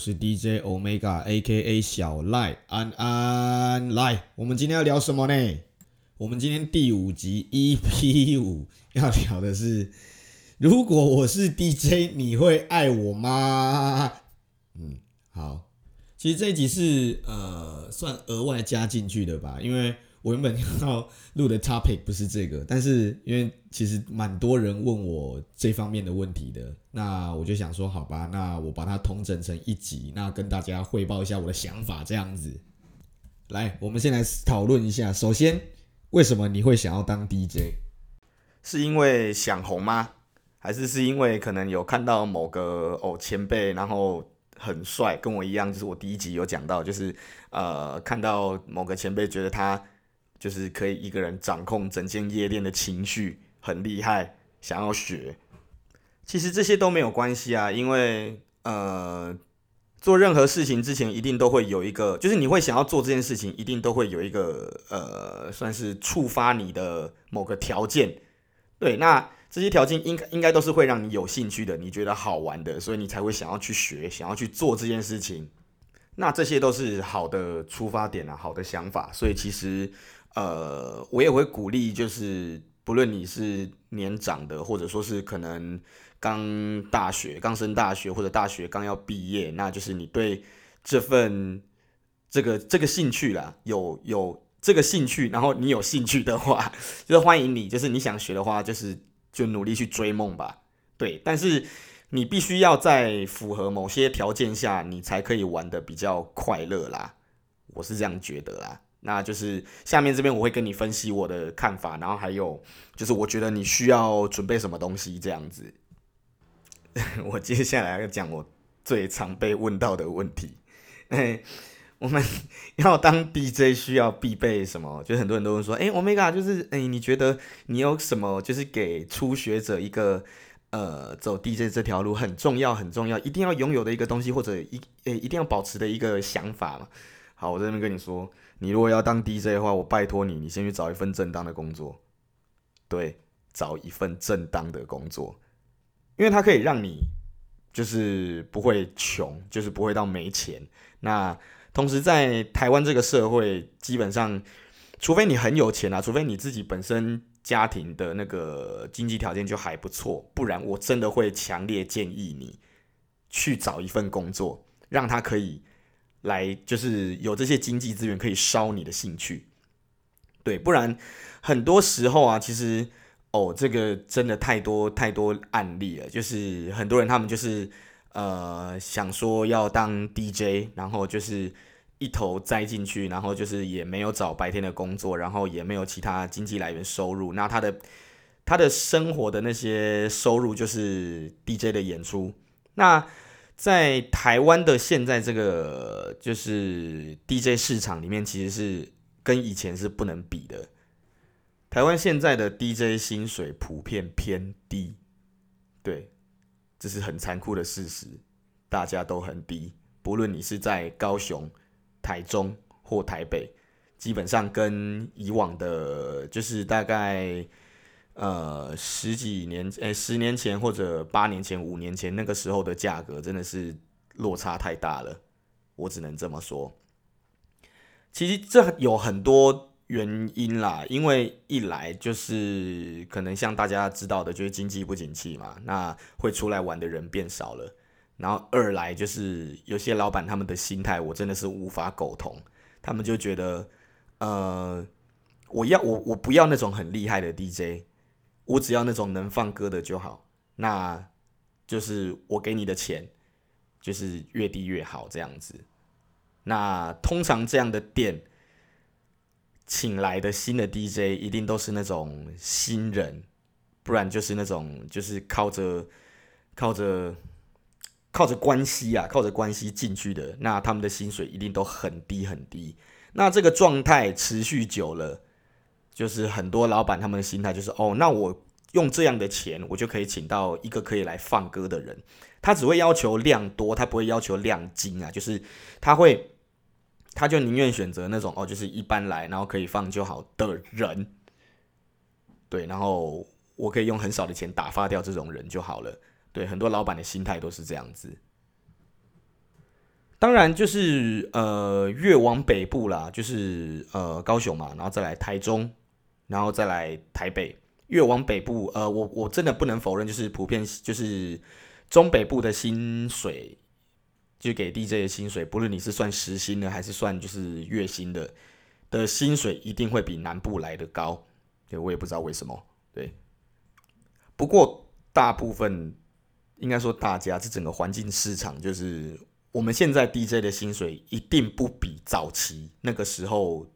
是 DJ Omega，A.K.A 小赖安安。来，我们今天要聊什么呢？我们今天第五集 EP 五要聊的是，如果我是 DJ，你会爱我吗？嗯，好，其实这一集是呃算额外加进去的吧，因为。我原本要录的 topic 不是这个，但是因为其实蛮多人问我这方面的问题的，那我就想说，好吧，那我把它统整成一集，那跟大家汇报一下我的想法，这样子。来，我们先来讨论一下。首先，为什么你会想要当 DJ？是因为想红吗？还是是因为可能有看到某个哦前辈，然后很帅，跟我一样，就是我第一集有讲到，就是呃看到某个前辈觉得他。就是可以一个人掌控整间夜店的情绪，很厉害，想要学。其实这些都没有关系啊，因为呃，做任何事情之前一定都会有一个，就是你会想要做这件事情，一定都会有一个呃，算是触发你的某个条件。对，那这些条件应该应该都是会让你有兴趣的，你觉得好玩的，所以你才会想要去学，想要去做这件事情。那这些都是好的出发点啊，好的想法。所以其实。呃，我也会鼓励，就是不论你是年长的，或者说是可能刚大学、刚升大学，或者大学刚要毕业，那就是你对这份这个这个兴趣啦，有有这个兴趣，然后你有兴趣的话，就是欢迎你，就是你想学的话，就是就努力去追梦吧。对，但是你必须要在符合某些条件下，你才可以玩得比较快乐啦。我是这样觉得啦。那就是下面这边我会跟你分析我的看法，然后还有就是我觉得你需要准备什么东西这样子。我接下来要讲我最常被问到的问题，哎，我们 要当 DJ 需要必备什么？就很多人都会说，哎，Omega 就是哎，你觉得你有什么就是给初学者一个呃走 DJ 这条路很重要很重要，一定要拥有的一个东西，或者一诶一定要保持的一个想法嘛？好，我这边跟你说。你如果要当 DJ 的话，我拜托你，你先去找一份正当的工作。对，找一份正当的工作，因为它可以让你就是不会穷，就是不会到没钱。那同时在台湾这个社会，基本上，除非你很有钱啊，除非你自己本身家庭的那个经济条件就还不错，不然我真的会强烈建议你去找一份工作，让他可以。来就是有这些经济资源可以烧你的兴趣，对，不然很多时候啊，其实哦，这个真的太多太多案例了，就是很多人他们就是呃想说要当 DJ，然后就是一头栽进去，然后就是也没有找白天的工作，然后也没有其他经济来源收入，那他的他的生活的那些收入就是 DJ 的演出，那。在台湾的现在这个就是 DJ 市场里面，其实是跟以前是不能比的。台湾现在的 DJ 薪水普遍偏低，对，这是很残酷的事实，大家都很低。不论你是在高雄、台中或台北，基本上跟以往的，就是大概。呃，十几年，诶，十年前或者八年前、五年前那个时候的价格真的是落差太大了，我只能这么说。其实这有很多原因啦，因为一来就是可能像大家知道的，就是经济不景气嘛，那会出来玩的人变少了。然后二来就是有些老板他们的心态，我真的是无法苟同，他们就觉得，呃，我要我我不要那种很厉害的 DJ。我只要那种能放歌的就好，那就是我给你的钱，就是越低越好这样子。那通常这样的店请来的新的 DJ 一定都是那种新人，不然就是那种就是靠着靠着靠着关系啊，靠着关系进去的，那他们的薪水一定都很低很低。那这个状态持续久了。就是很多老板他们的心态就是哦，那我用这样的钱，我就可以请到一个可以来放歌的人。他只会要求量多，他不会要求量精啊。就是他会，他就宁愿选择那种哦，就是一般来，然后可以放就好的人。对，然后我可以用很少的钱打发掉这种人就好了。对，很多老板的心态都是这样子。当然就是呃越往北部啦，就是呃高雄嘛，然后再来台中，然后再来台北。越往北部，呃，我我真的不能否认，就是普遍就是中北部的薪水，就给 DJ 的薪水，不论你是算时薪的还是算就是月薪的，的薪水一定会比南部来的高。对，我也不知道为什么。对，不过大部分应该说大家这整个环境市场，就是我们现在 DJ 的薪水一定不比早期那个时候。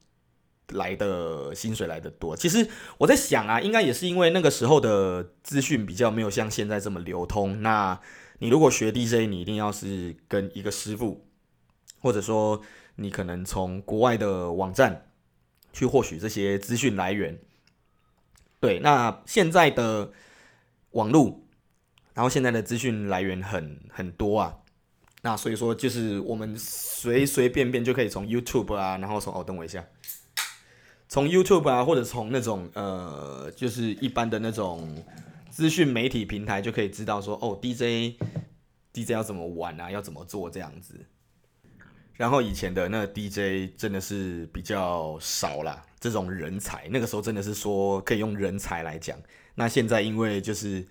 来的薪水来的多，其实我在想啊，应该也是因为那个时候的资讯比较没有像现在这么流通。那你如果学 DJ，你一定要是跟一个师傅，或者说你可能从国外的网站去获取这些资讯来源。对，那现在的网络，然后现在的资讯来源很很多啊，那所以说就是我们随随便便就可以从 YouTube 啊，然后从哦，等我一下。从 YouTube 啊，或者从那种呃，就是一般的那种资讯媒体平台，就可以知道说，哦，DJ DJ 要怎么玩啊，要怎么做这样子。然后以前的那 DJ 真的是比较少啦，这种人才，那个时候真的是说可以用人才来讲。那现在因为就是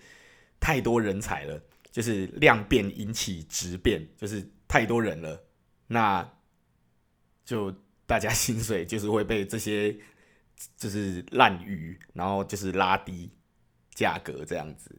太多人才了，就是量变引起质变，就是太多人了，那就大家薪水就是会被这些。就是滥竽，然后就是拉低价格这样子，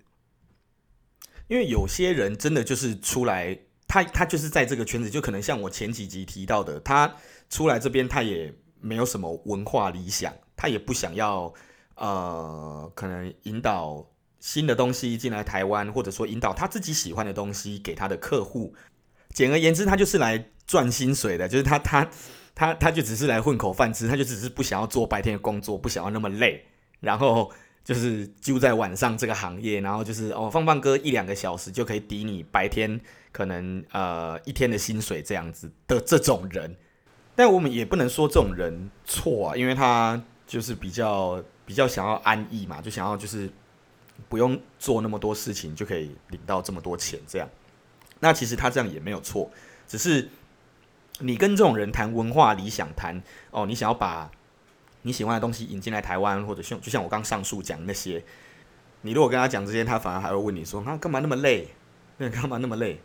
因为有些人真的就是出来，他他就是在这个圈子，就可能像我前几集提到的，他出来这边他也没有什么文化理想，他也不想要呃，可能引导新的东西进来台湾，或者说引导他自己喜欢的东西给他的客户。简而言之，他就是来赚薪水的，就是他他。他他就只是来混口饭吃，他就只是不想要做白天的工作，不想要那么累，然后就是就在晚上这个行业，然后就是哦放放歌一两个小时就可以抵你白天可能呃一天的薪水这样子的这种人，但我们也不能说这种人错啊，因为他就是比较比较想要安逸嘛，就想要就是不用做那么多事情就可以领到这么多钱这样，那其实他这样也没有错，只是。你跟这种人谈文化理想，谈哦，你想要把你喜欢的东西引进来台湾，或者像就像我刚上述讲那些，你如果跟他讲这些，他反而还会问你说：“他干嘛那么累？那 干嘛那么累？”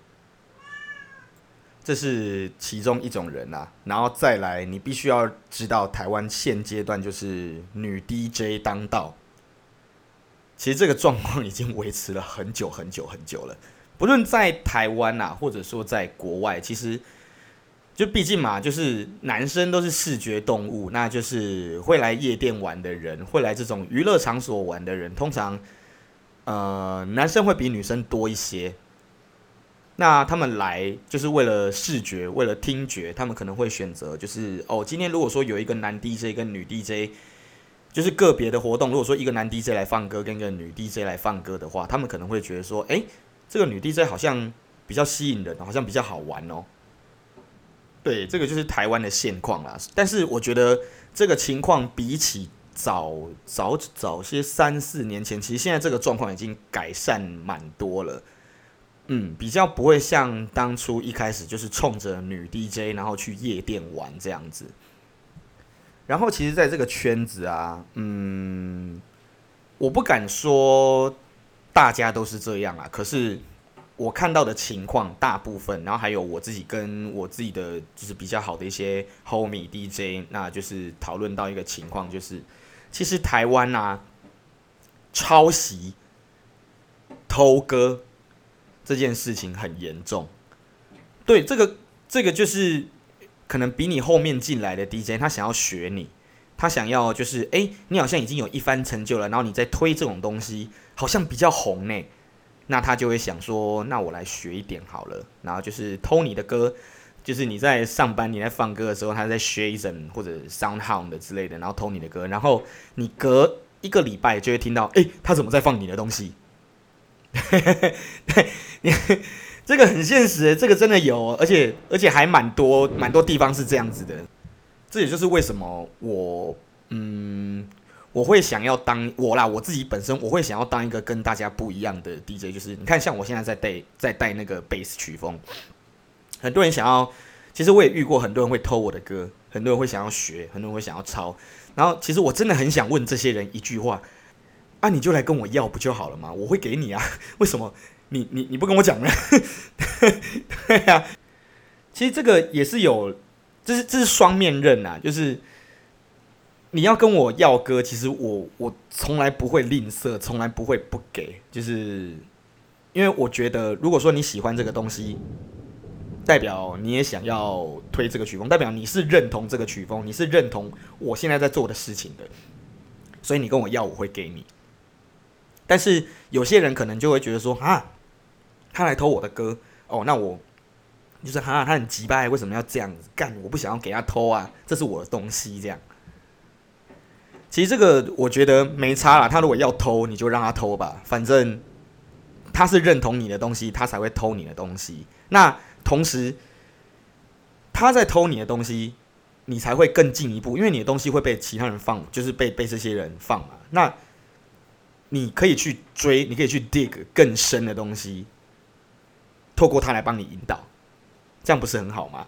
这是其中一种人啊。然后再来，你必须要知道，台湾现阶段就是女 DJ 当道。其实这个状况已经维持了很久很久很久了。不论在台湾啊，或者说在国外，其实。就毕竟嘛，就是男生都是视觉动物，那就是会来夜店玩的人，会来这种娱乐场所玩的人，通常，呃，男生会比女生多一些。那他们来就是为了视觉，为了听觉，他们可能会选择就是哦，今天如果说有一个男 DJ 跟女 DJ，就是个别的活动，如果说一个男 DJ 来放歌，跟一个女 DJ 来放歌的话，他们可能会觉得说，诶，这个女 DJ 好像比较吸引人，好像比较好玩哦。对，这个就是台湾的现况啦。但是我觉得这个情况比起早早早些三四年前，其实现在这个状况已经改善蛮多了。嗯，比较不会像当初一开始就是冲着女 DJ 然后去夜店玩这样子。然后其实在这个圈子啊，嗯，我不敢说大家都是这样啊，可是。我看到的情况大部分，然后还有我自己跟我自己的就是比较好的一些 homie DJ，那就是讨论到一个情况，就是其实台湾啊，抄袭、偷歌这件事情很严重。对，这个这个就是可能比你后面进来的 DJ，他想要学你，他想要就是哎，你好像已经有一番成就了，然后你在推这种东西，好像比较红呢。那他就会想说，那我来学一点好了，然后就是偷你的歌，就是你在上班你在放歌的时候，他在学一阵或者 SoundHound 的之类的，然后偷你的歌，然后你隔一个礼拜就会听到，哎，他怎么在放你的东西？对，你这个很现实，这个真的有，而且而且还蛮多蛮多地方是这样子的，这也就是为什么我嗯。我会想要当我啦，我自己本身我会想要当一个跟大家不一样的 DJ，就是你看，像我现在在带在带那个贝斯曲风，很多人想要其实我也遇过很多人会偷我的歌，很多人会想要学，很多人会想要抄。然后其实我真的很想问这些人一句话：啊，你就来跟我要不就好了吗？我会给你啊，为什么你你你不跟我讲了？对呀、啊，其实这个也是有，这是这是双面刃啊，就是你要跟我要歌，其实我我从来不会吝啬，从来不会不给，就是因为我觉得，如果说你喜欢这个东西。代表你也想要推这个曲风，代表你是认同这个曲风，你是认同我现在在做的事情的，所以你跟我要，我会给你。但是有些人可能就会觉得说啊，他来偷我的歌哦，那我就是啊，他很急掰，为什么要这样子干？我不想要给他偷啊，这是我的东西，这样。其实这个我觉得没差啦，他如果要偷，你就让他偷吧，反正他是认同你的东西，他才会偷你的东西。那。同时，他在偷你的东西，你才会更进一步，因为你的东西会被其他人放，就是被被这些人放嘛。那你可以去追，你可以去 dig 更深的东西，透过他来帮你引导，这样不是很好吗？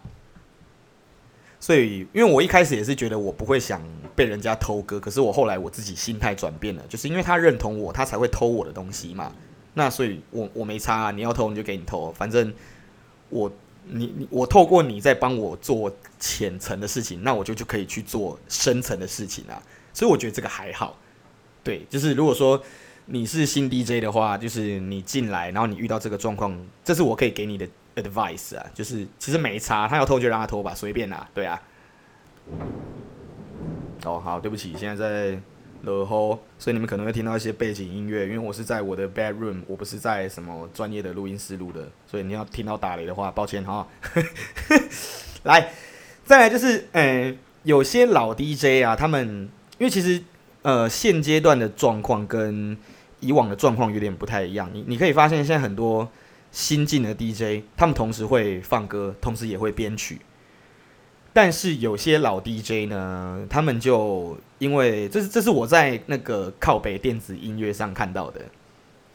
所以，因为我一开始也是觉得我不会想被人家偷歌，可是我后来我自己心态转变了，就是因为他认同我，他才会偷我的东西嘛。那所以我我没差啊，你要偷你就给你偷，反正。我你你我透过你在帮我做浅层的事情，那我就就可以去做深层的事情啊。所以我觉得这个还好。对，就是如果说你是新 DJ 的话，就是你进来，然后你遇到这个状况，这是我可以给你的 advice 啊。就是其实没差，他要偷就让他偷吧，随便啦，对啊。哦，好，对不起，现在在。然后，所以你们可能会听到一些背景音乐，因为我是在我的 bedroom，我不是在什么专业的录音室录的，所以你要听到打雷的话，抱歉哈。来，再来就是，呃，有些老 DJ 啊，他们因为其实呃现阶段的状况跟以往的状况有点不太一样，你你可以发现现在很多新进的 DJ，他们同时会放歌，同时也会编曲。但是有些老 DJ 呢，他们就因为这是这是我在那个靠北电子音乐上看到的，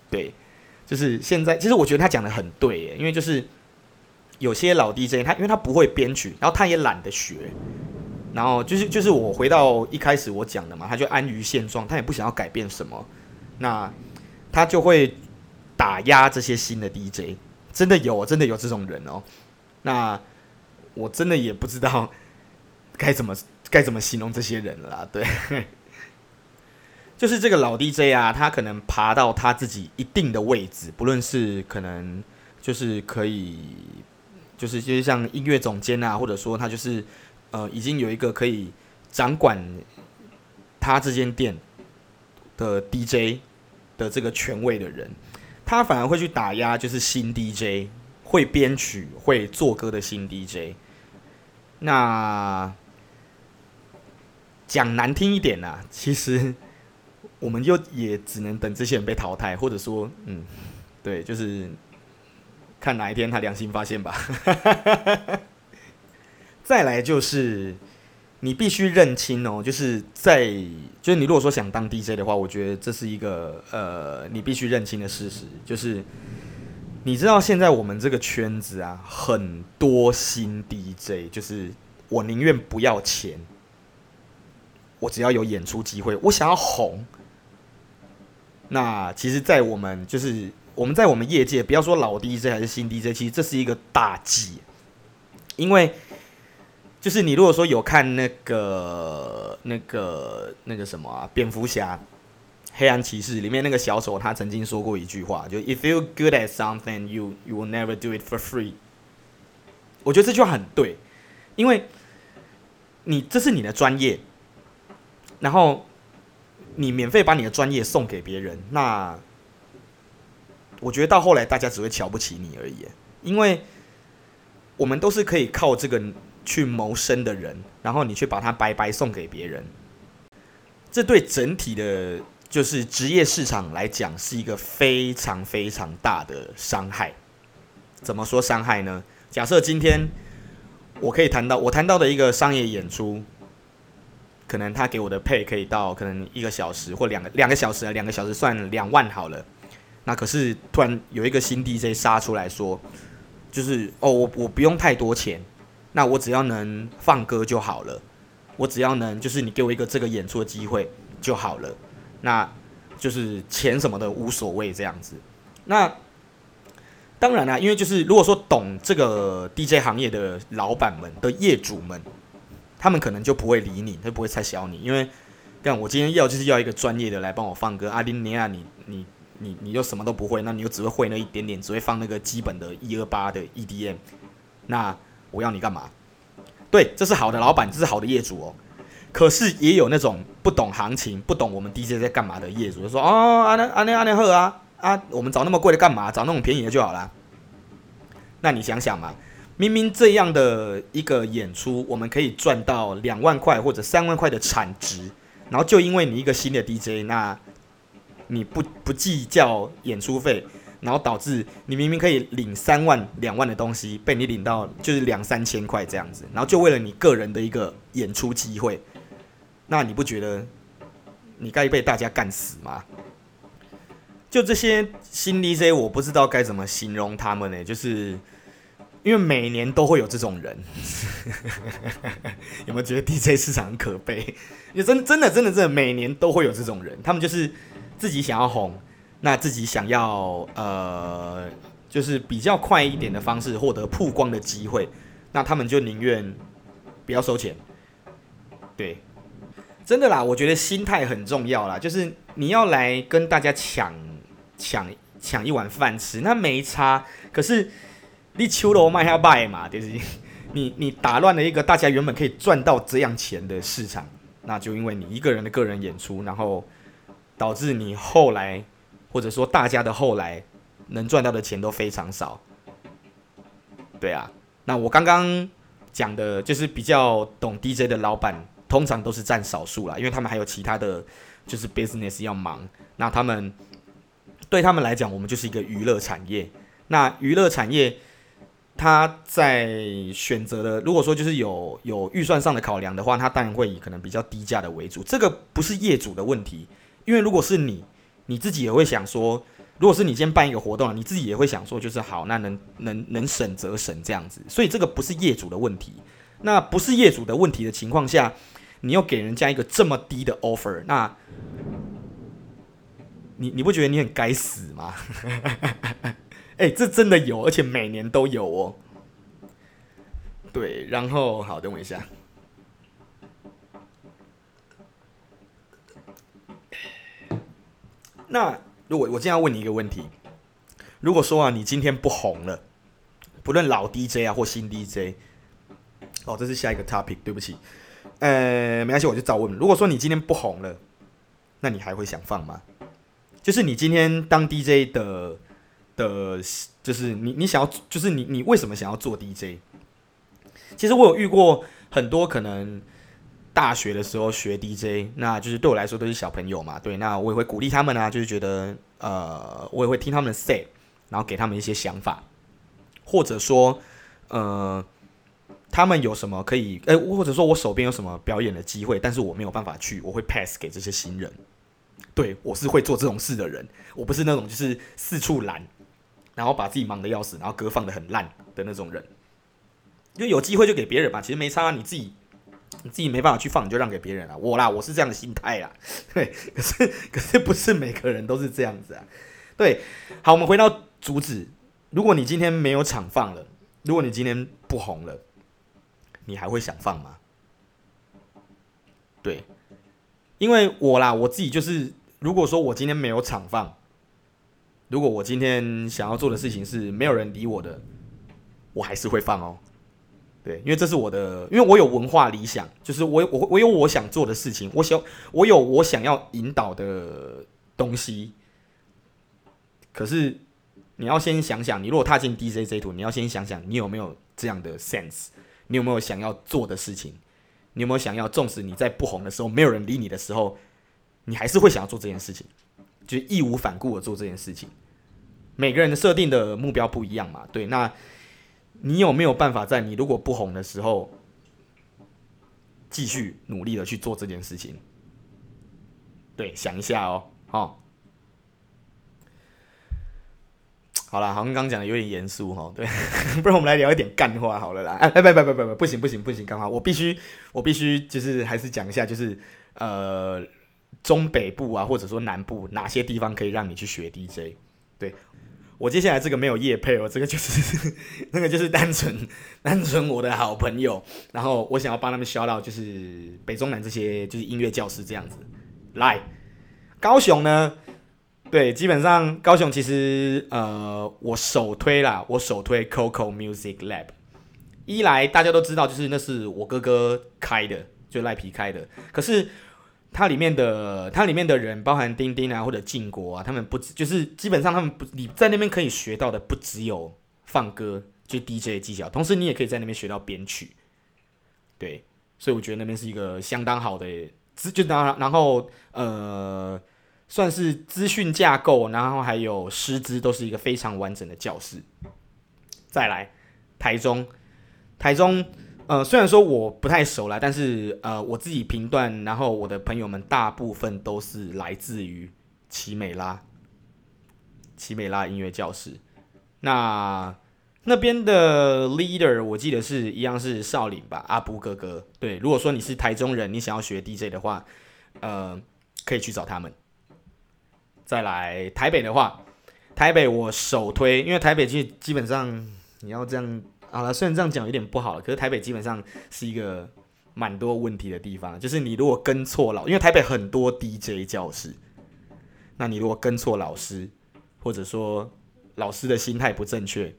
对，就是现在其实我觉得他讲的很对耶，因为就是有些老 DJ 他因为他不会编曲，然后他也懒得学，然后就是就是我回到一开始我讲的嘛，他就安于现状，他也不想要改变什么，那他就会打压这些新的 DJ，真的有真的有这种人哦，那。我真的也不知道 该怎么该怎么形容这些人了啦，对，就是这个老 DJ 啊，他可能爬到他自己一定的位置，不论是可能就是可以，就是就是像音乐总监啊，或者说他就是呃已经有一个可以掌管他这间店的 DJ 的这个权位的人，他反而会去打压就是新 DJ 会编曲会做歌的新 DJ。那讲难听一点啊，其实我们就也只能等这些人被淘汰，或者说，嗯，对，就是看哪一天他良心发现吧。再来就是你必须认清哦，就是在就是你如果说想当 DJ 的话，我觉得这是一个呃你必须认清的事实，就是。你知道现在我们这个圈子啊，很多新 DJ，就是我宁愿不要钱，我只要有演出机会，我想要红。那其实，在我们就是我们在我们业界，不要说老 DJ 还是新 DJ，其实这是一个大忌，因为就是你如果说有看那个那个那个什么啊，蝙蝠侠。黑暗骑士里面那个小丑，他曾经说过一句话，就 "If you good at something, you you will never do it for free." 我觉得这句话很对，因为你这是你的专业，然后你免费把你的专业送给别人，那我觉得到后来大家只会瞧不起你而已，因为我们都是可以靠这个去谋生的人，然后你却把它白白送给别人，这对整体的。就是职业市场来讲，是一个非常非常大的伤害。怎么说伤害呢？假设今天我可以谈到我谈到的一个商业演出，可能他给我的配可以到可能一个小时或两个两个小时，两个小时算两万好了。那可是突然有一个新 DJ 杀出来说，就是哦，我我不用太多钱。那我只要能放歌就好了，我只要能就是你给我一个这个演出的机会就好了，那就是钱什么的无所谓这样子。那当然啦，因为就是如果说懂这个 DJ 行业的老板们的业主们，他们可能就不会理你，他不会拆小你，因为干我今天要就是要一个专业的来帮我放歌。阿丁尼亚，你你你你又什么都不会，那你又只会会那一点点，只会放那个基本的一二八的 EDM，那我要你干嘛？对，这是好的老板，这是好的业主哦。可是也有那种不懂行情、不懂我们 DJ 在干嘛的业主，就说哦，阿那阿那阿那赫啊。啊，我们找那么贵的干嘛？找那种便宜的就好了。那你想想嘛，明明这样的一个演出，我们可以赚到两万块或者三万块的产值，然后就因为你一个新的 DJ，那你不不计较演出费，然后导致你明明可以领三万两万的东西，被你领到就是两三千块这样子，然后就为了你个人的一个演出机会，那你不觉得你该被大家干死吗？就这些新 DJ，我不知道该怎么形容他们呢？就是因为每年都会有这种人，有没有觉得 DJ 市场很可悲？也真真的真的真的每年都会有这种人，他们就是自己想要红，那自己想要呃，就是比较快一点的方式获得曝光的机会，那他们就宁愿不要收钱。对，真的啦，我觉得心态很重要啦，就是你要来跟大家抢。抢抢一碗饭吃，那没差。可是你秋楼卖下败嘛，就是你你打乱了一个大家原本可以赚到这样钱的市场，那就因为你一个人的个人演出，然后导致你后来或者说大家的后来能赚到的钱都非常少。对啊，那我刚刚讲的就是比较懂 DJ 的老板，通常都是占少数啦，因为他们还有其他的就是 business 要忙，那他们。对他们来讲，我们就是一个娱乐产业。那娱乐产业，他在选择的，如果说就是有有预算上的考量的话，他当然会以可能比较低价的为主。这个不是业主的问题，因为如果是你，你自己也会想说，如果是你今天办一个活动，你自己也会想说，就是好，那能能能省则省这样子。所以这个不是业主的问题。那不是业主的问题的情况下，你又给人家一个这么低的 offer，那。你你不觉得你很该死吗？哎、这真的有，而且每年都有哦。对，然后好，等我一下。那如果我今天要问你一个问题，如果说啊，你今天不红了，不论老 DJ 啊或新 DJ，哦，这是下一个 topic，对不起，呃，没关系，我就照问。如果说你今天不红了，那你还会想放吗？就是你今天当 DJ 的的，就是你你想要，就是你你为什么想要做 DJ？其实我有遇过很多可能大学的时候学 DJ，那就是对我来说都是小朋友嘛，对，那我也会鼓励他们啊，就是觉得呃，我也会听他们的 say，然后给他们一些想法，或者说呃，他们有什么可以，哎，或者说我手边有什么表演的机会，但是我没有办法去，我会 pass 给这些新人。对，我是会做这种事的人，我不是那种就是四处拦，然后把自己忙得要死，然后歌放得很烂的那种人。因为有机会就给别人吧，其实没差，你自己你自己没办法去放，你就让给别人了。我啦，我是这样的心态啦。对，可是 可是不是每个人都是这样子啊。对，好，我们回到主旨。如果你今天没有场放了，如果你今天不红了，你还会想放吗？对，因为我啦，我自己就是。如果说我今天没有场放，如果我今天想要做的事情是没有人理我的，我还是会放哦。对，因为这是我的，因为我有文化理想，就是我我我有我想做的事情，我想我有我想要引导的东西。可是你要先想想，你如果踏进 DJ 这图，你要先想想你有没有这样的 sense，你有没有想要做的事情，你有没有想要，纵使你在不红的时候，没有人理你的时候。你还是会想要做这件事情，就义无反顾的做这件事情。每个人的设定的目标不一样嘛，对。那你有没有办法在你如果不红的时候，继续努力的去做这件事情？对，想一下哦，哦。好了，好像刚讲的有点严肃哈，对，不然我们来聊一点干话好了啦。哎，不不不不不，不行不行不行，干话，我必须我必须就是还是讲一下，就是呃中北部啊，或者说南部哪些地方可以让你去学 DJ？对，我接下来这个没有业配哦，这个就是 那个就是单纯单纯我的好朋友，然后我想要帮他们销到就是北中南这些就是音乐教师这样子。来，高雄呢？对，基本上高雄其实，呃，我首推啦，我首推 Coco Music Lab。一来大家都知道，就是那是我哥哥开的，就赖皮开的。可是它里面的，它里面的人，包含丁丁啊或者靖国啊，他们不只就是基本上他们不，你在那边可以学到的不只有放歌，就 DJ 的技巧，同时你也可以在那边学到编曲。对，所以我觉得那边是一个相当好的资，就当然然后呃。算是资讯架构，然后还有师资，都是一个非常完整的教室。再来，台中，台中，呃，虽然说我不太熟啦，但是呃，我自己评断，然后我的朋友们大部分都是来自于奇美拉，奇美拉音乐教室。那那边的 leader 我记得是一样是少林吧，阿布哥哥。对，如果说你是台中人，你想要学 DJ 的话，呃，可以去找他们。再来台北的话，台北我首推，因为台北基基本上你要这样好了，虽然这样讲有点不好了，可是台北基本上是一个蛮多问题的地方，就是你如果跟错老，因为台北很多 DJ 教室，那你如果跟错老师，或者说老师的心态不正确，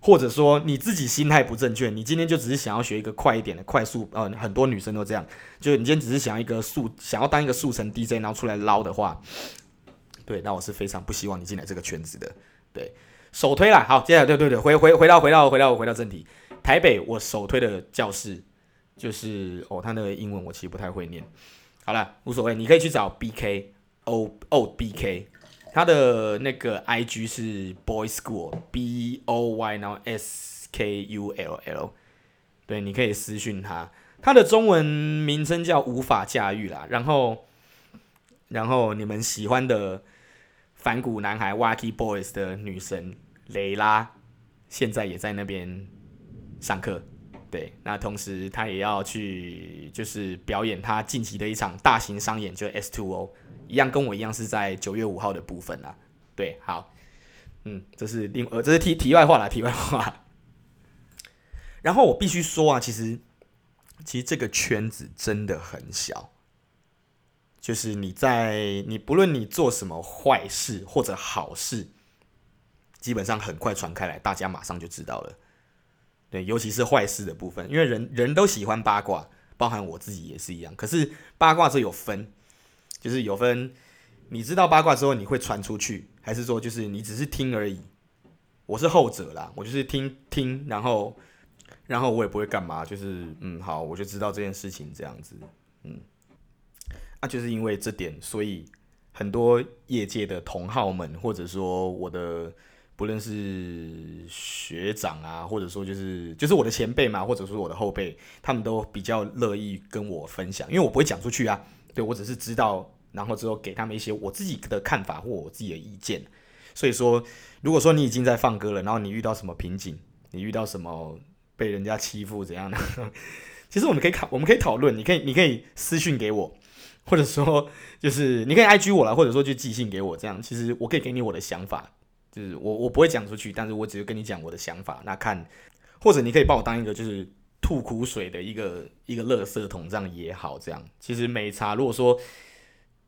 或者说你自己心态不正确，你今天就只是想要学一个快一点的快速，呃，很多女生都这样，就你今天只是想要一个速，想要当一个速成 DJ，然后出来捞的话。对，那我是非常不希望你进来这个圈子的。对，首推啦，好，接下来对对对，回回回到回到回到回到正题，台北我首推的教室就是哦，他那个英文我其实不太会念，好了，无所谓，你可以去找 B K O O B K，他的那个 I G 是 Boy School B O Y 然后 S K U L L，对，你可以私讯他，他的中文名称叫无法驾驭啦，然后然后你们喜欢的。反骨男孩 Wacky Boys 的女神蕾拉，现在也在那边上课。对，那同时他也要去，就是表演他近期的一场大型商演，就 S Two O，一样跟我一样是在九月五号的部分啊。对，好，嗯，这是另呃，这是题题外话啦，题外话。然后我必须说啊，其实其实这个圈子真的很小。就是你在你不论你做什么坏事或者好事，基本上很快传开来，大家马上就知道了。对，尤其是坏事的部分，因为人人都喜欢八卦，包含我自己也是一样。可是八卦这有分，就是有分，你知道八卦之后你会传出去，还是说就是你只是听而已？我是后者啦，我就是听听，然后然后我也不会干嘛，就是嗯好，我就知道这件事情这样子，嗯。那就是因为这点，所以很多业界的同好们，或者说我的不论是学长啊，或者说就是就是我的前辈嘛，或者说我的后辈，他们都比较乐意跟我分享，因为我不会讲出去啊，对，我只是知道，然后之后给他们一些我自己的看法或我自己的意见。所以说，如果说你已经在放歌了，然后你遇到什么瓶颈，你遇到什么被人家欺负怎样的，其实我们可以考，我们可以讨论，你可以你可以私信给我。或者说，就是你可以 IG 我啦，或者说就寄信给我，这样其实我可以给你我的想法，就是我我不会讲出去，但是我只是跟你讲我的想法。那看，或者你可以把我当一个就是吐苦水的一个一个垃圾桶，这样也好。这样其实没差。如果说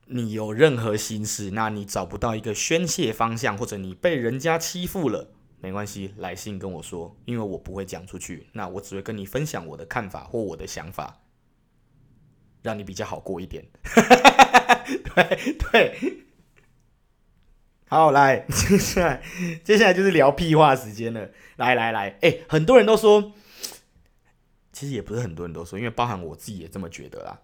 你有任何心事，那你找不到一个宣泄方向，或者你被人家欺负了，没关系，来信跟我说，因为我不会讲出去。那我只会跟你分享我的看法或我的想法。让你比较好过一点，对 对，好，来，接下来接下来就是聊屁话时间了，来来来，哎，很多人都说，其实也不是很多人都说，因为包含我自己也这么觉得啦。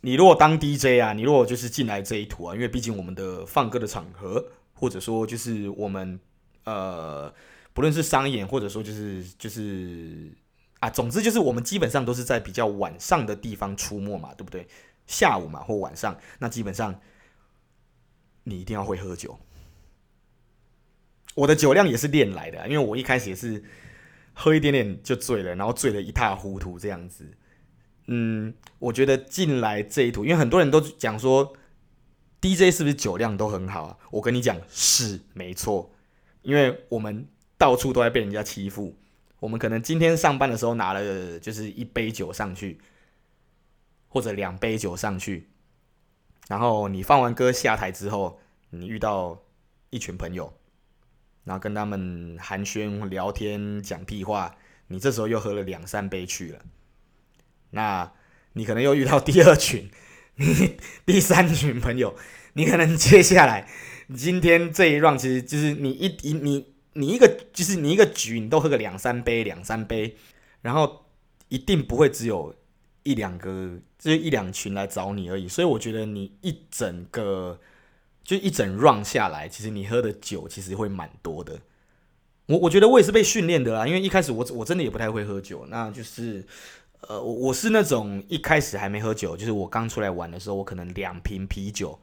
你如果当 DJ 啊，你如果就是进来这一图啊，因为毕竟我们的放歌的场合，或者说就是我们呃，不论是商演，或者说就是就是。啊，总之就是我们基本上都是在比较晚上的地方出没嘛，对不对？下午嘛或晚上，那基本上你一定要会喝酒。我的酒量也是练来的，因为我一开始也是喝一点点就醉了，然后醉得一塌糊涂这样子。嗯，我觉得进来这一途，因为很多人都讲说 DJ 是不是酒量都很好啊？我跟你讲是没错，因为我们到处都在被人家欺负。我们可能今天上班的时候拿了就是一杯酒上去，或者两杯酒上去，然后你放完歌下台之后，你遇到一群朋友，然后跟他们寒暄聊天讲屁话，你这时候又喝了两三杯去了，那你可能又遇到第二群、你 第三群朋友，你可能接下来今天这一 round 其实就是你一一你。你一个就是你一个局，你都喝个两三杯，两三杯，然后一定不会只有一两个，就是一两群来找你而已。所以我觉得你一整个就一整 round 下来，其实你喝的酒其实会蛮多的。我我觉得我也是被训练的啦，因为一开始我我真的也不太会喝酒，那就是呃，我我是那种一开始还没喝酒，就是我刚出来玩的时候，我可能两瓶啤酒，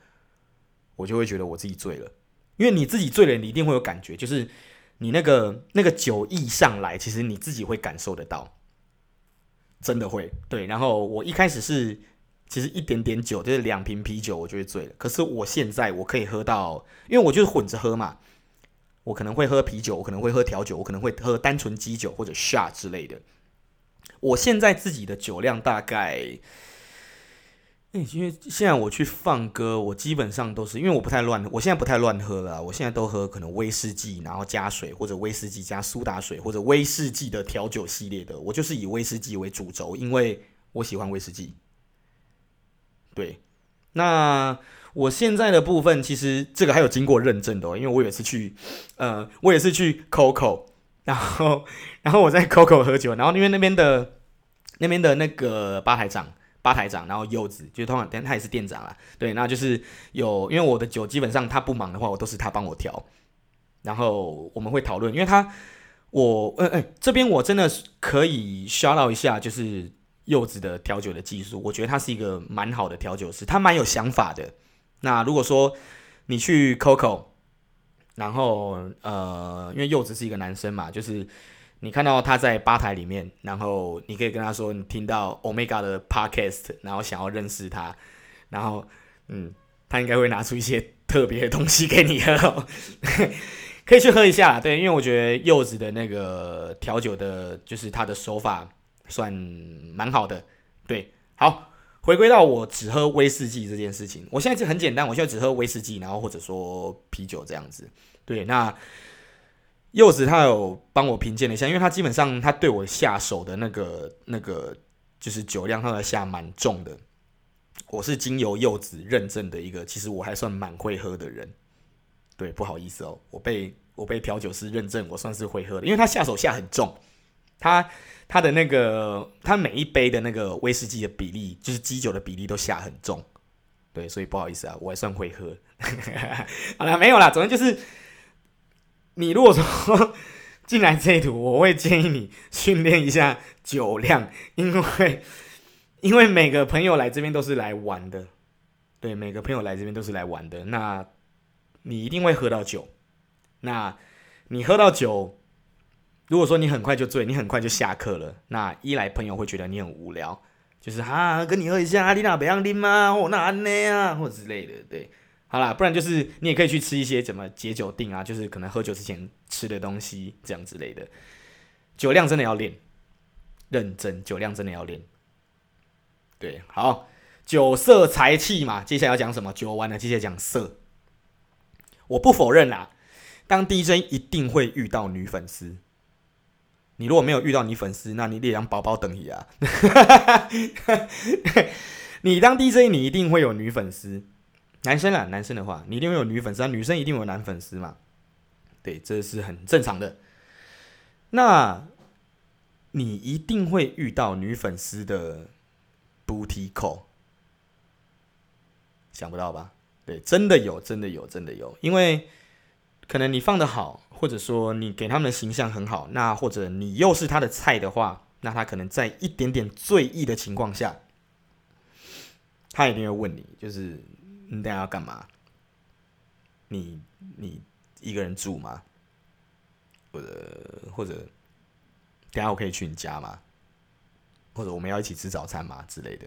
我就会觉得我自己醉了，因为你自己醉了，你一定会有感觉，就是。你那个那个酒意上来，其实你自己会感受得到，真的会对。然后我一开始是其实一点点酒，就是两瓶啤酒，我就会醉了。可是我现在我可以喝到，因为我就是混着喝嘛，我可能会喝啤酒，我可能会喝调酒，我可能会喝单纯基酒或者 shot 之类的。我现在自己的酒量大概。因为现在我去放歌，我基本上都是因为我不太乱，我现在不太乱喝了，我现在都喝可能威士忌，然后加水，或者威士忌加苏打水，或者威士忌的调酒系列的，我就是以威士忌为主轴，因为我喜欢威士忌。对，那我现在的部分其实这个还有经过认证的，因为我也是去，呃，我也是去 Coco，然后然后我在 Coco 喝酒，然后因为那边的那边的那个吧台长。吧台长，然后柚子就通常他也是店长啦，对，那就是有，因为我的酒基本上他不忙的话，我都是他帮我调，然后我们会讨论，因为他我呃呃这边我真的可以 shout out 一下，就是柚子的调酒的技术，我觉得他是一个蛮好的调酒师，他蛮有想法的。那如果说你去 Coco，然后呃，因为柚子是一个男生嘛，就是。你看到他在吧台里面，然后你可以跟他说，你听到 Omega 的 Podcast，然后想要认识他，然后嗯，他应该会拿出一些特别的东西给你喝，可以去喝一下，对，因为我觉得柚子的那个调酒的，就是他的手法算蛮好的，对，好，回归到我只喝威士忌这件事情，我现在就很简单，我现在只喝威士忌，然后或者说啤酒这样子，对，那。柚子他有帮我评鉴了一下，因为他基本上他对我下手的那个那个就是酒量，他的下蛮重的。我是经由柚子认证的一个，其实我还算蛮会喝的人。对，不好意思哦，我被我被调酒师认证，我算是会喝的，因为他下手下很重，他他的那个他每一杯的那个威士忌的比例，就是基酒的比例都下很重。对，所以不好意思啊，我还算会喝。好了，没有啦，总之就是。你如果说进来这一组，我会建议你训练一下酒量，因为 因为每个朋友来这边都是来玩的，对，每个朋友来这边都是来玩的，那你一定会喝到酒，那你喝到酒，如果说你很快就醉，你很快就下课了，那一来朋友会觉得你很无聊，就是啊，跟你喝一下，你那不要啉吗？或那安内啊，或之类的，对。好啦，不然就是你也可以去吃一些怎么解酒定啊，就是可能喝酒之前吃的东西这样之类的。酒量真的要练，认真，酒量真的要练。对，好，酒色财气嘛，接下来要讲什么？酒完了，接下来讲色。我不否认啦，当 DJ 一定会遇到女粉丝。你如果没有遇到女粉丝，那你得让宝宝等你啊。你当 DJ，你一定会有女粉丝。男生啊，男生的话，你一定会有女粉丝啊；女生一定有男粉丝嘛。对，这是很正常的。那你一定会遇到女粉丝的 booty call，想不到吧？对，真的有，真的有，真的有。因为可能你放得好，或者说你给他们的形象很好，那或者你又是他的菜的话，那他可能在一点点醉意的情况下，他一定会问你，就是。你等下要干嘛？你你一个人住吗？或者或者，等下我可以去你家吗？或者我们要一起吃早餐吗？之类的，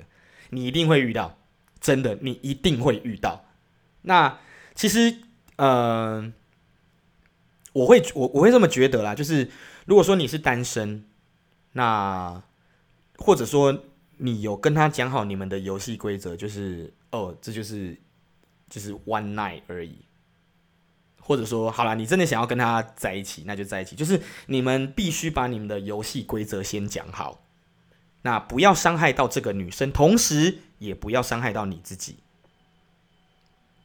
你一定会遇到，真的，你一定会遇到。那其实，呃，我会我我会这么觉得啦，就是如果说你是单身，那或者说你有跟他讲好你们的游戏规则，就是哦，这就是就是 one night 而已。或者说，好啦，你真的想要跟他在一起，那就在一起。就是你们必须把你们的游戏规则先讲好，那不要伤害到这个女生，同时也不要伤害到你自己。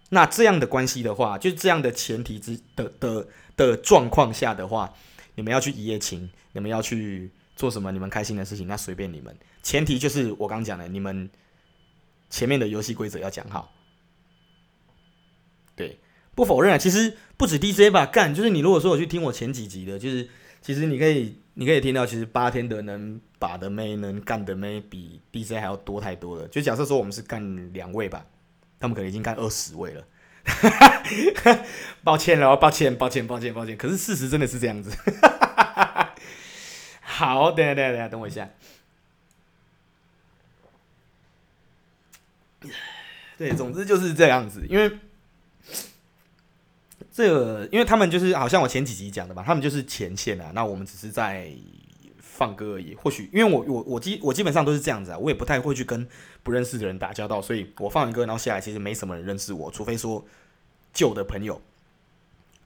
那这样的关系的话，就是这样的前提之的的的状况下的话，你们要去一夜情，你们要去做什么你们开心的事情，那随便你们。前提就是我刚讲的，你们前面的游戏规则要讲好。对。不否认啊，其实不止 DJ 吧，干就是你如果说我去听我前几集的，就是其实你可以你可以听到，其实八天的能把的妹能干的妹比 DJ 还要多太多了。就假设说我们是干两位吧，他们可能已经干二十位了。抱歉了，抱歉，抱歉，抱歉，抱歉。可是事实真的是这样子。好，等下，等下，等下，等我一下。对，总之就是这样子，因为。这个，因为他们就是好像我前几集讲的吧，他们就是前线啊，那我们只是在放歌而已。或许因为我我我基我基本上都是这样子啊，我也不太会去跟不认识的人打交道，所以我放完歌然后下来，其实没什么人认识我，除非说旧的朋友，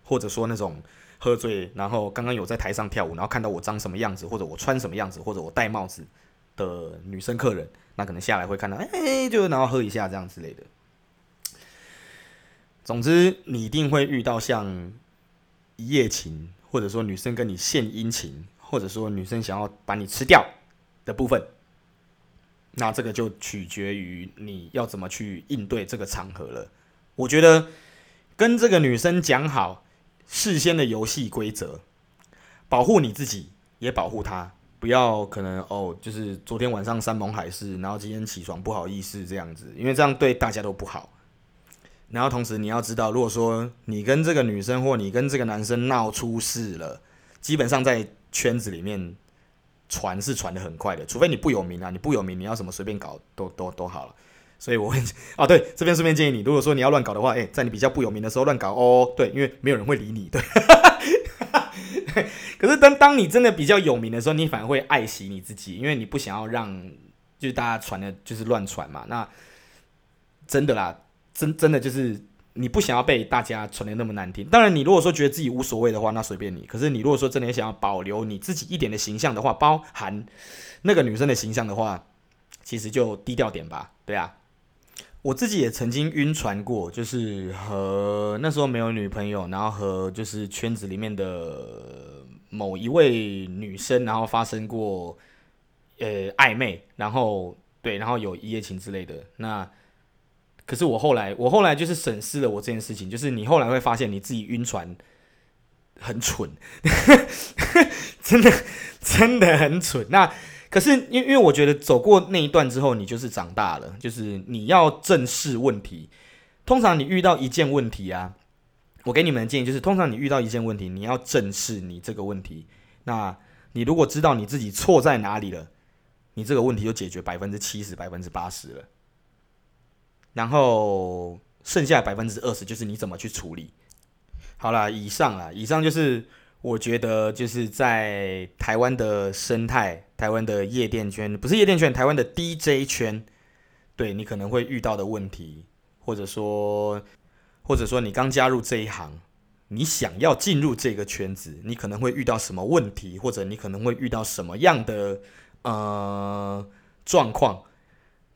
或者说那种喝醉然后刚刚有在台上跳舞，然后看到我长什么样子，或者我穿什么样子，或者我戴帽子的女生客人，那可能下来会看到，哎，就然后喝一下这样之类的。总之，你一定会遇到像一夜情，或者说女生跟你献殷勤，或者说女生想要把你吃掉的部分。那这个就取决于你要怎么去应对这个场合了。我觉得跟这个女生讲好事先的游戏规则，保护你自己，也保护她，不要可能哦，就是昨天晚上山盟海誓，然后今天起床不好意思这样子，因为这样对大家都不好。然后同时你要知道，如果说你跟这个女生或你跟这个男生闹出事了，基本上在圈子里面传是传得很快的，除非你不有名啊，你不有名，你要什么随便搞都 都都好了。所以我会啊，对，这边顺便建议你，如果说你要乱搞的话，诶，在你比较不有名的时候乱搞哦，对，因为没有人会理你，对。可是当当你真的比较有名的时候，你反而会爱惜你自己，因为你不想要让就是大家传的就是乱传嘛。那真的啦。真真的就是你不想要被大家传的那么难听。当然，你如果说觉得自己无所谓的话，那随便你。可是你如果说真的想要保留你自己一点的形象的话，包含那个女生的形象的话，其实就低调点吧。对啊，我自己也曾经晕船过，就是和那时候没有女朋友，然后和就是圈子里面的某一位女生，然后发生过呃暧昧，然后对，然后有一夜情之类的那。可是我后来，我后来就是审视了我这件事情，就是你后来会发现你自己晕船很蠢，真的真的很蠢。那可是因因为我觉得走过那一段之后，你就是长大了，就是你要正视问题。通常你遇到一件问题啊，我给你们的建议就是，通常你遇到一件问题，你要正视你这个问题。那你如果知道你自己错在哪里了，你这个问题就解决百分之七十、百分之八十了。然后剩下百分之二十就是你怎么去处理。好啦，以上啦，以上就是我觉得就是在台湾的生态、台湾的夜店圈，不是夜店圈，台湾的 DJ 圈，对你可能会遇到的问题，或者说，或者说你刚加入这一行，你想要进入这个圈子，你可能会遇到什么问题，或者你可能会遇到什么样的呃状况。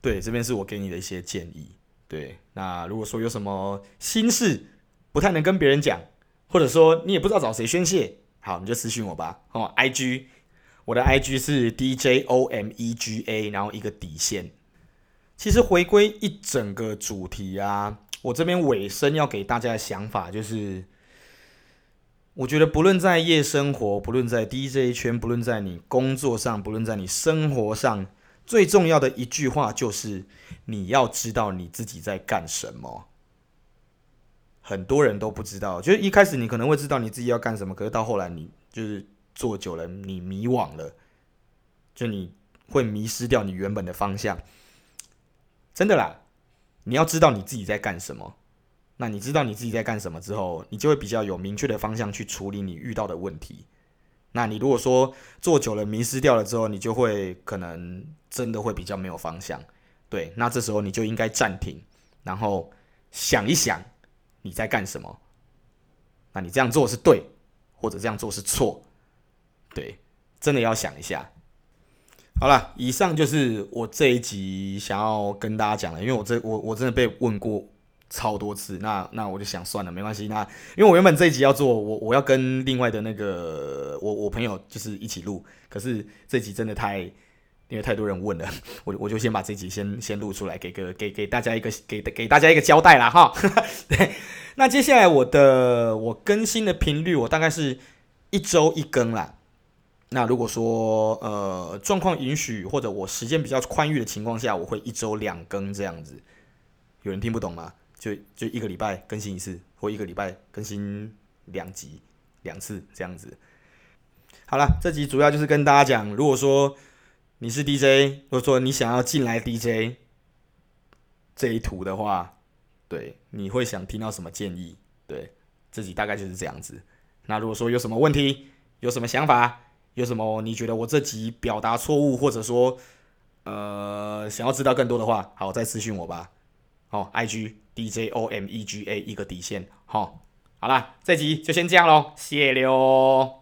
对，这边是我给你的一些建议。对，那如果说有什么心事不太能跟别人讲，或者说你也不知道找谁宣泄，好，你就私信我吧。哦，IG，我的 IG 是 DJOMEGA，然后一个底线。其实回归一整个主题啊，我这边尾声要给大家的想法就是，我觉得不论在夜生活，不论在 DJ 圈，不论在你工作上，不论在你生活上。最重要的一句话就是，你要知道你自己在干什么。很多人都不知道，就是一开始你可能会知道你自己要干什么，可是到后来你就是做久了你迷惘了，就你会迷失掉你原本的方向。真的啦，你要知道你自己在干什么。那你知道你自己在干什么之后，你就会比较有明确的方向去处理你遇到的问题。那你如果说做久了迷失掉了之后，你就会可能真的会比较没有方向。对，那这时候你就应该暂停，然后想一想你在干什么。那你这样做是对，或者这样做是错？对，真的要想一下。好了，以上就是我这一集想要跟大家讲的，因为我这我我真的被问过。超多次，那那我就想算了，没关系。那因为我原本这一集要做，我我要跟另外的那个我我朋友就是一起录，可是这集真的太因为太多人问了，我我就先把这集先先录出来，给个给给大家一个给给大家一个交代啦哈。对，那接下来我的我更新的频率，我大概是一周一更啦。那如果说呃状况允许或者我时间比较宽裕的情况下，我会一周两更这样子。有人听不懂吗？就就一个礼拜更新一次，或一个礼拜更新两集两次这样子。好了，这集主要就是跟大家讲，如果说你是 DJ，或者说你想要进来 DJ 这一图的话，对，你会想听到什么建议？对，这集大概就是这样子。那如果说有什么问题，有什么想法，有什么你觉得我这集表达错误，或者说呃想要知道更多的话，好，再私信我吧。好，IG。D J O M E G A 一个底线，好，好啦，这集就先这样喽，谢了。